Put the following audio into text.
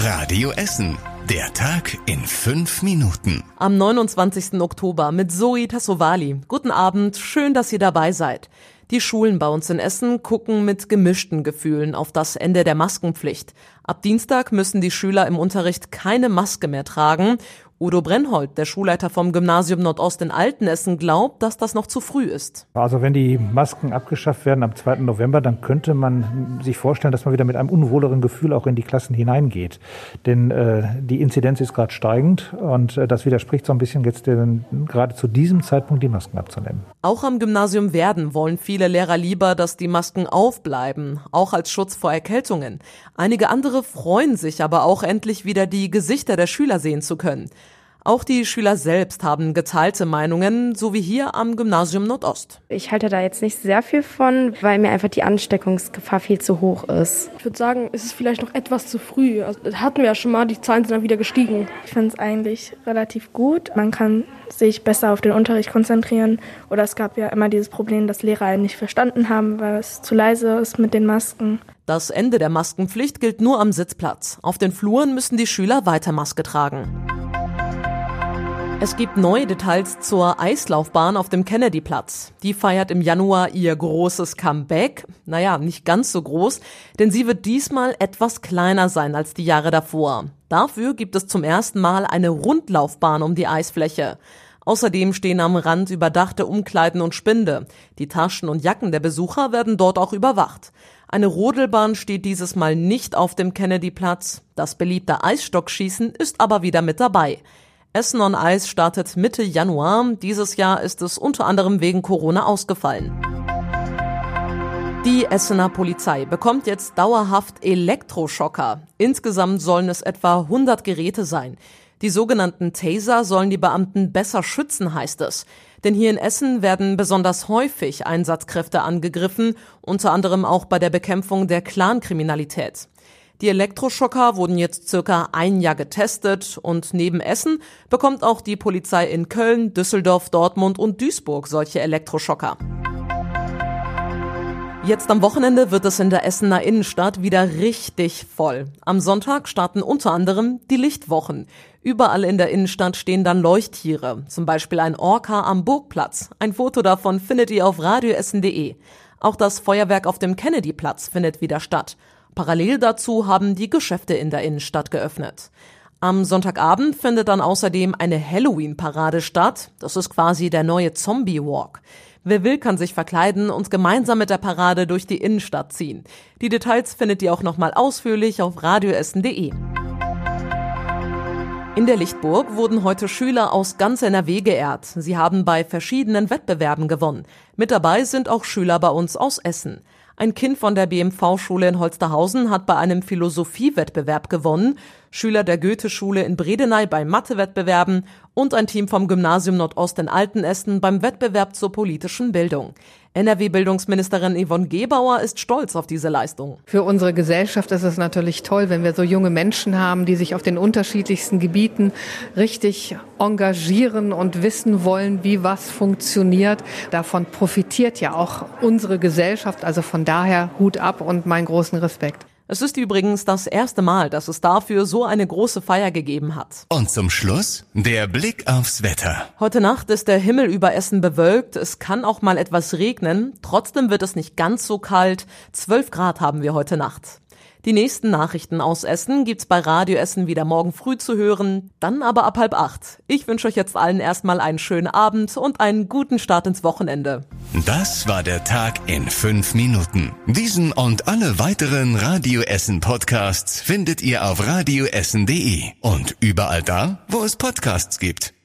Radio Essen. Der Tag in fünf Minuten. Am 29. Oktober mit Zoe Tassovali. Guten Abend, schön, dass ihr dabei seid. Die Schulen bei uns in Essen gucken mit gemischten Gefühlen auf das Ende der Maskenpflicht. Ab Dienstag müssen die Schüler im Unterricht keine Maske mehr tragen Udo Brennhold, der Schulleiter vom Gymnasium Nordost in Altenessen, glaubt, dass das noch zu früh ist. Also wenn die Masken abgeschafft werden am 2. November, dann könnte man sich vorstellen, dass man wieder mit einem unwohleren Gefühl auch in die Klassen hineingeht. Denn äh, die Inzidenz ist gerade steigend und äh, das widerspricht so ein bisschen jetzt den, gerade zu diesem Zeitpunkt die Masken abzunehmen. Auch am Gymnasium Werden wollen viele Lehrer lieber, dass die Masken aufbleiben, auch als Schutz vor Erkältungen. Einige andere freuen sich aber auch endlich wieder die Gesichter der Schüler sehen zu können. Auch die Schüler selbst haben geteilte Meinungen, so wie hier am Gymnasium Nordost. Ich halte da jetzt nicht sehr viel von, weil mir einfach die Ansteckungsgefahr viel zu hoch ist. Ich würde sagen, es ist vielleicht noch etwas zu früh. Also, das hatten wir ja schon mal, die Zahlen sind dann wieder gestiegen. Ich finde es eigentlich relativ gut. Man kann sich besser auf den Unterricht konzentrieren. Oder es gab ja immer dieses Problem, dass Lehrer einen nicht verstanden haben, weil es zu leise ist mit den Masken. Das Ende der Maskenpflicht gilt nur am Sitzplatz. Auf den Fluren müssen die Schüler weiter Maske tragen. Es gibt neue Details zur Eislaufbahn auf dem Kennedyplatz. Die feiert im Januar ihr großes Comeback. Naja, nicht ganz so groß, denn sie wird diesmal etwas kleiner sein als die Jahre davor. Dafür gibt es zum ersten Mal eine Rundlaufbahn um die Eisfläche. Außerdem stehen am Rand überdachte Umkleiden und Spinde. Die Taschen und Jacken der Besucher werden dort auch überwacht. Eine Rodelbahn steht dieses Mal nicht auf dem Kennedyplatz. Das beliebte Eisstockschießen ist aber wieder mit dabei. Essen on Ice startet Mitte Januar. Dieses Jahr ist es unter anderem wegen Corona ausgefallen. Die Essener Polizei bekommt jetzt dauerhaft Elektroschocker. Insgesamt sollen es etwa 100 Geräte sein. Die sogenannten Taser sollen die Beamten besser schützen, heißt es. Denn hier in Essen werden besonders häufig Einsatzkräfte angegriffen, unter anderem auch bei der Bekämpfung der Clankriminalität. Die Elektroschocker wurden jetzt circa ein Jahr getestet und neben Essen bekommt auch die Polizei in Köln, Düsseldorf, Dortmund und Duisburg solche Elektroschocker. Jetzt am Wochenende wird es in der Essener Innenstadt wieder richtig voll. Am Sonntag starten unter anderem die Lichtwochen. Überall in der Innenstadt stehen dann Leuchttiere, zum Beispiel ein Orca am Burgplatz. Ein Foto davon findet ihr auf radioessen.de. Auch das Feuerwerk auf dem Kennedyplatz findet wieder statt. Parallel dazu haben die Geschäfte in der Innenstadt geöffnet. Am Sonntagabend findet dann außerdem eine Halloween-Parade statt. Das ist quasi der neue Zombie-Walk. Wer will, kann sich verkleiden und gemeinsam mit der Parade durch die Innenstadt ziehen. Die Details findet ihr auch nochmal ausführlich auf radioessen.de. In der Lichtburg wurden heute Schüler aus ganz NRW geehrt. Sie haben bei verschiedenen Wettbewerben gewonnen. Mit dabei sind auch Schüler bei uns aus Essen. Ein Kind von der BMV-Schule in Holsterhausen hat bei einem Philosophiewettbewerb gewonnen, Schüler der Goethe-Schule in Bredeney bei Mathewettbewerben und ein Team vom Gymnasium Nordost in Altenessen beim Wettbewerb zur politischen Bildung. NRW-Bildungsministerin Yvonne Gebauer ist stolz auf diese Leistung. Für unsere Gesellschaft ist es natürlich toll, wenn wir so junge Menschen haben, die sich auf den unterschiedlichsten Gebieten richtig engagieren und wissen wollen, wie was funktioniert. Davon profitiert ja auch unsere Gesellschaft. Also von daher Hut ab und meinen großen Respekt. Es ist übrigens das erste Mal, dass es dafür so eine große Feier gegeben hat. Und zum Schluss der Blick aufs Wetter. Heute Nacht ist der Himmel über Essen bewölkt. Es kann auch mal etwas regnen. Trotzdem wird es nicht ganz so kalt. 12 Grad haben wir heute Nacht. Die nächsten Nachrichten aus Essen gibt's bei Radio Essen wieder morgen früh zu hören, dann aber ab halb acht. Ich wünsche euch jetzt allen erstmal einen schönen Abend und einen guten Start ins Wochenende. Das war der Tag in fünf Minuten. Diesen und alle weiteren Radio Essen Podcasts findet ihr auf radioessen.de und überall da, wo es Podcasts gibt.